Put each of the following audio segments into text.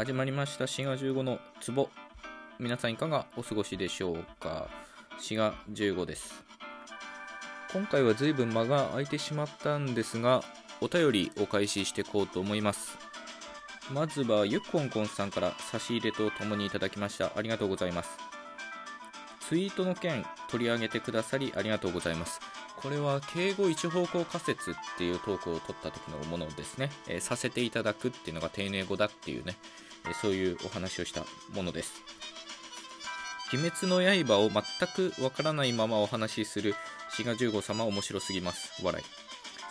始まりました。滋賀15の壺。皆さんいかがお過ごしでしょうか？滋賀15です。今回は随分間が空いてしまったんですがお便りを開始していこうと思います。まずはゆっこんこんさんから差し入れとともにいただきました。ありがとうございます。ツイートの件取り上げてくださりありがとうございます。これは敬語一方向仮説っていうトークを取った時のものですね、えーさせていただくっていうのが丁寧語だっていうね、そういうお話をしたものです。鬼滅の刃を全くわからないままお話しする志賀十五様面白すぎます。笑い。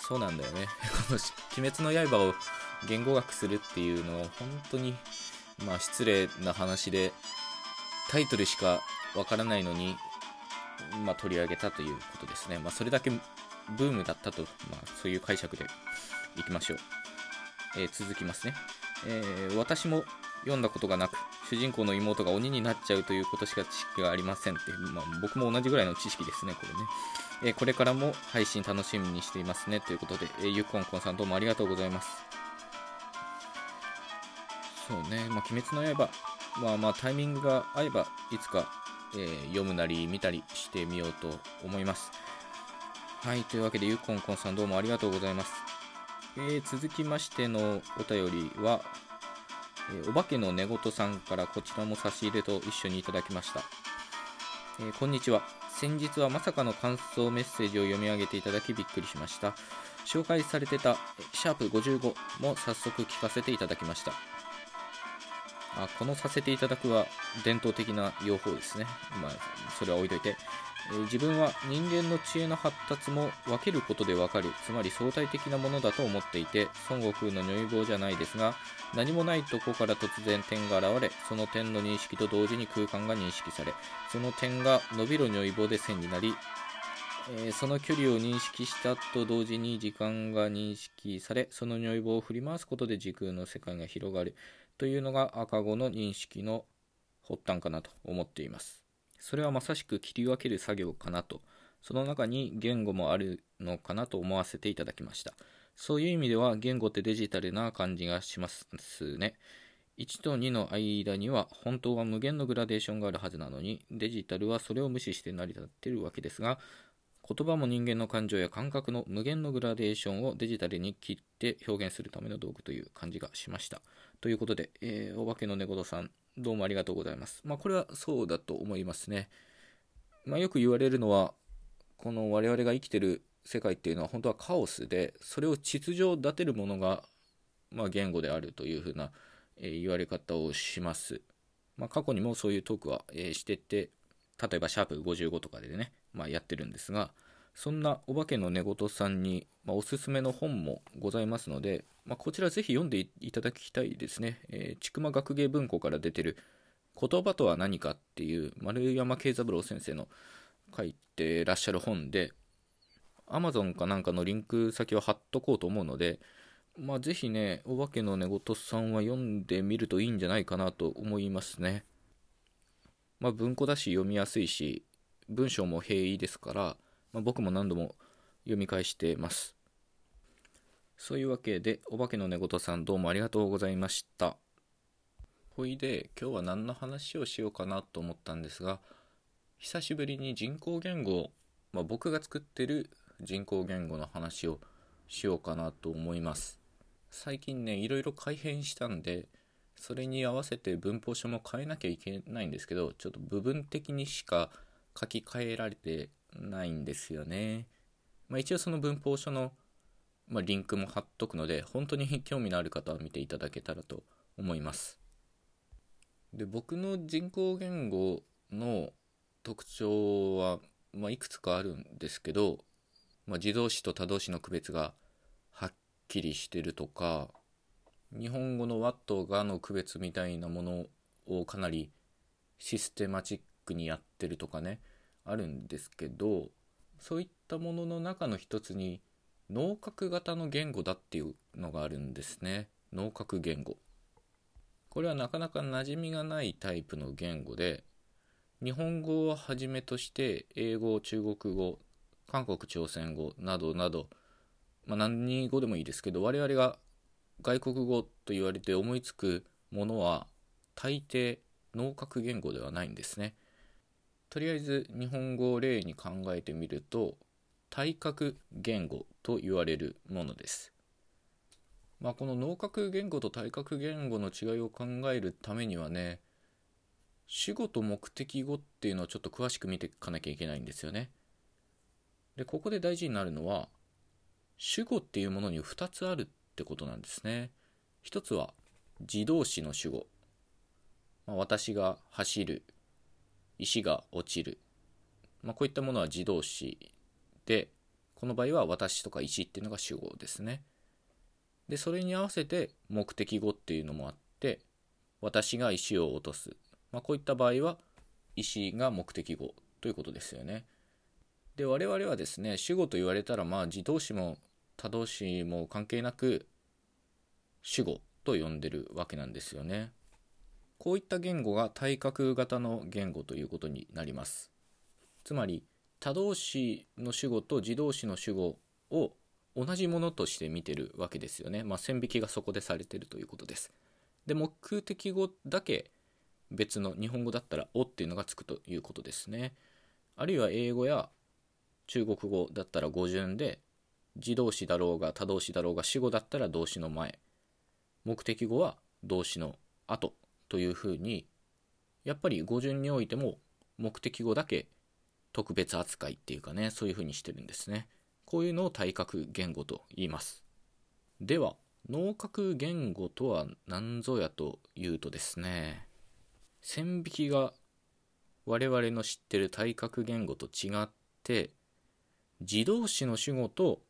そうなんだよね。この鬼滅の刃を言語学するっていうのは本当にまあ失礼な話でタイトルしかわからないのにまあ、取り上げたということですね。まあ、それだけブームだったと、まあ、そういう解釈でいきましょう。えー続きますね、えー私も読んだことがなく、主人公の妹が鬼になっちゃうということしか知識がありませんって、まあ、僕も同じぐらいの知識ですね、これね。えーこれからも配信楽しみにしていますね、ということで、えーゆっこんこんさんどうもありがとうございます。そうね、まあ、鬼滅の刃、まあまあタイミングが合えばいつか、えー読むなり見たりしてみようと思います。はい、というわけでゆっこんこんさんどうもありがとうございます。えー続きましてのお便りは、えーお化けの寝言さんからこちらも差し入れと一緒にいただきました。えーこんにちは。先日はまさかの感想メッセージを読み上げていただきびっくりしました。紹介されてたシャープ55も早速聞かせていただきました。あこのさせていただくは伝統的な用法ですね。まあ、それは置いといて。自分は人間の知恵の発達も分けることで分かる、つまり相対的なものだと思っていて、孫悟空の如意棒じゃないですが、何もないとこから突然点が現れ、その点の認識と同時に空間が認識され、その点が伸びる如意棒で線になり、えーその距離を認識したと同時に時間が認識され、その如意棒を振り回すことで時空の世界が広がるというのが赤子の認識の発端かなと思っています。それはまさしく切り分ける作業かなと、その中に言語もあるのかなと思わせていただきました。そういう意味では言語ってデジタルな感じがしますね。1と2の間には本当は無限のグラデーションがあるはずなのに、デジタルはそれを無視して成り立っているわけですが、言葉も人間の感情や感覚の無限のグラデーションをデジタルに切って表現するための道具という感じがしました。ということで、えーお化けの寝言さん、どうもありがとうございます。まあ、これはそうだと思いますね。まあ、よく言われるのは、この我々が生きてる世界っていうのは本当はカオスで、それを秩序立てるものが、まあ、言語であるというふうな、えー言われ方をします。まあ、過去にもそういうトークは、えーしてて、例えばシャープ55とかでね、まあ、やってるんですが、そんなお化けの寝言さんに、まあ、おすすめの本もございますので、まあ、こちらぜひ読んでいただきたいですね。えー、ちくま学芸文庫から出てる言葉とは何かっていう丸山慶三郎先生の書いてらっしゃる本で、Amazon かなんかのリンク先を貼っとこうと思うので、まあ、ぜひね、お化けの寝言さんは読んでみるといいんじゃないかなと思いますね。まあ、文庫だし読みやすいし、文章も平易ですから、まあ、僕も何度も読み返してます。そういうわけで、お化けの寝言さんどうもありがとうございました。ほいで、今日は何の話をしようかなと思ったんですが、久しぶりに人工言語、まあ、僕が作ってる人工言語の話をしようかなと思います。最近ね、いろいろ改変したんで、それに合わせて文法書も変えなきゃいけないんですけど、ちょっと部分的にしか書き換えられてないんですよね。まあ、一応その文法書の、まあ、リンクも貼っとくので、本当に興味のある方は見ていただけたらと思います。で、僕の人工言語の特徴は、まあ、いくつかあるんですけど、まあ、自動詞と他動詞の区別がはっきりしてるとか、日本語の和とがの区別みたいなものをかなりシステマチックにやってるとかねあるんですけどそういったものの中の一つに脳角型の言語だっていうのがあるんですね脳角言語これはなかなか馴染みがないタイプの言語で日本語をはじめとして英語中国語韓国朝鮮語などなど、まあ、何語でもいいですけど我々が外国語と言われて思いつくものは大抵脳核言語ではないんですね。とりあえず日本語を例に考えてみると体格言語と言われるものです。まあ、この脳核言語と体格言語の違いを考えるためにはね主語と目的語っていうのをちょっと詳しく見ていかなきゃいけないんですよね。でここで大事になるのは主語っていうものに2つあるってことなんですね。一つは自動詞の主語、まあ、私が走る石が落ちる、まあ、こういったものは自動詞でこの場合は私とか石っていうのが主語ですね。でそれに合わせて目的語っていうのもあって私が石を落とす、まあ、こういった場合は石が目的語ということですよね。で我々はですね主語と言われたらまあ自動詞も他動詞も関係なく主語と呼んでるわけなんですよね。こういった言語が対角型の言語ということになります。つまり他動詞の主語と自動詞の主語を同じものとして見てるわけですよね。まあ、線引きがそこでされてるということです。で、目的語だけ別の日本語だったら「お」っていうのがつくということですね。あるいは英語や中国語だったら語順で自動詞だろうが他動詞だろうが死語だったら動詞の前目的語は動詞の後というふうにやっぱり語順においても目的語だけ特別扱いっていうかねそういうふうにしてるんですね。こういうのを体格言語と言います。では脳格言語とは何ぞやというとですね線引きが我々の知ってる体格言語と違って自動詞の主語と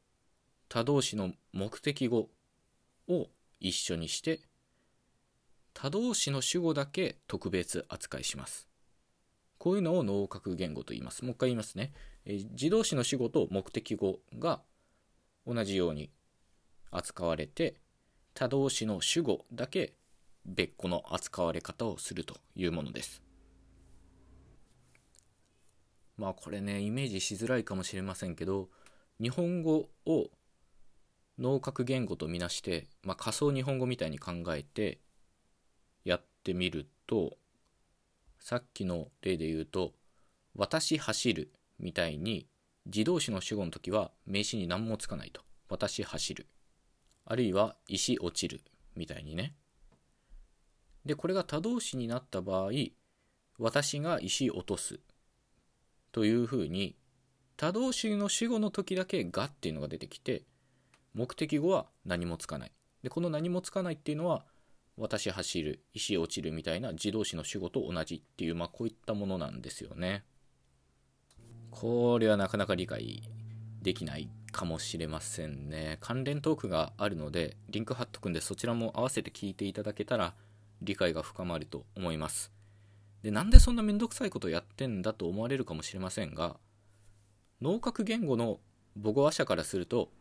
他動詞の目的語を一緒にして他動詞の主語だけ特別扱いします。こういうのを脳格言語と言います。もう一回言いますね、え自動詞の主語と目的語が同じように扱われて他動詞の主語だけ別個の扱われ方をするというものです。まあこれねイメージしづらいかもしれませんけど日本語を脳核言語とみなして、まあ、仮想日本語みたいに考えてってみるとさっきの例で言うと「私走る」みたいに自動詞の主語の時は名詞に何もつかないと「私走る」あるいは「石落ちる」みたいにね。でこれが他動詞になった場合「私が石落とす」というふうに他動詞の主語の時だけ「が」っていうのが出てきて目的語は何もつかない。で、この何もつかないっていうのは、私走る、石落ちるみたいな自動詞の主語と同じっていう、まあこういったものなんですよね。これはなかなか理解できないかもしれませんね。関連トークがあるので、リンク貼っとくんでそちらも合わせて聞いていただけたら理解が深まると思います。で、なんでそんなめんどくさいことやってんだと思われるかもしれませんが、脳核言語の母語話者からすると、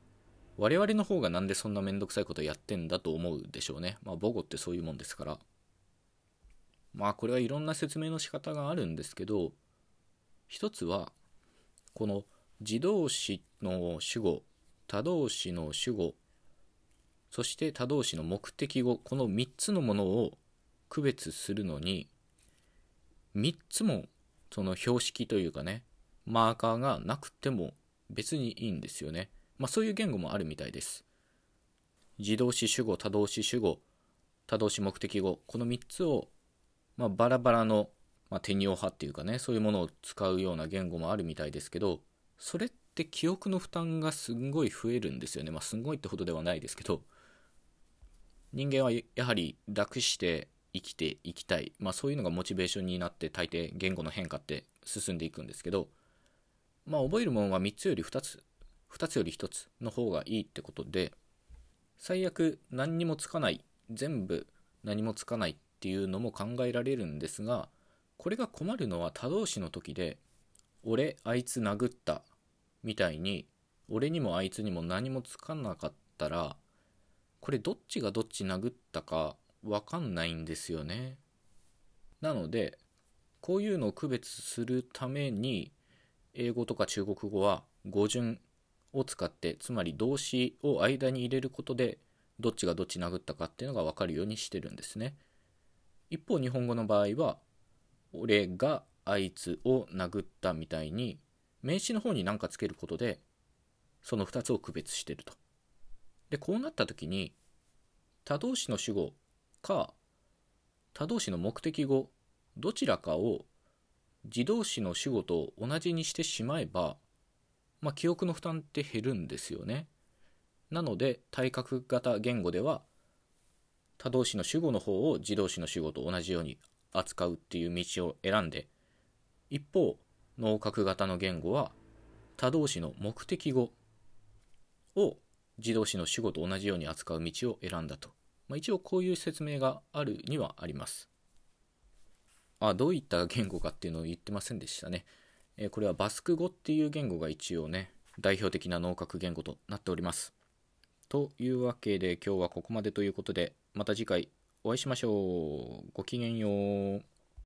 我々の方がなんでそんなめんどくさいことやってんだと思うでしょうね。まあ母語ってそういうもんですから。まあこれはいろんな説明の仕方があるんですけど、一つは、この自動詞の主語、他動詞の主語、そして他動詞の目的語、この3つのものを区別するのに、3つもその標識というかね、マーカーがなくても別にいいんですよね。まあ、そういう言語もあるみたいです。自動詞主語、他動詞主語、他動詞目的語、この3つを、まあ、バラバラの、まあ、手に派っていうかね、そういうものを使うような言語もあるみたいですけど、それって記憶の負担がすんごい増えるんですよね。まあ、すんごいってほどではないですけど、人間はやはり楽して生きていきたい。まあ、そういうのがモチベーションになって大抵言語の変化って進んでいくんですけど、まあ、覚えるものは3つより2つ2つより1つの方がいいってことで最悪何にもつかない全部何もつかないっていうのも考えられるんですがこれが困るのは他動詞の時で「俺あいつ殴った」みたいに俺にもあいつにも何もつかなかったらこれどっちがどっち殴ったかわかんないんですよね。なのでこういうのを区別するために英語とか中国語は語順を使ってつまり動詞を間に入れることでどっちがどっち殴ったかっていうのが分かるようにしてるんですね一方日本語の場合は俺があいつを殴ったみたいに名詞の方に何かつけることでその2つを区別してると。でこうなった時に他動詞の主語か他動詞の目的語どちらかを自動詞の主語と同じにしてしまえば、まあ、記憶の負担って減るんですよね。なので対角型言語では他動詞の主語の方を自動詞の主語と同じように扱うっていう道を選んで一方脳角型の言語は他動詞の目的語を自動詞の主語と同じように扱う道を選んだと、まあ、一応こういう説明があるにはあります。あどういった言語かっていうのを言ってませんでしたね、え、これはバスク語っていう言語が一応ね代表的な脳角言語となっております。というわけで今日はここまでということでまた次回お会いしましょう。ごきげんよう。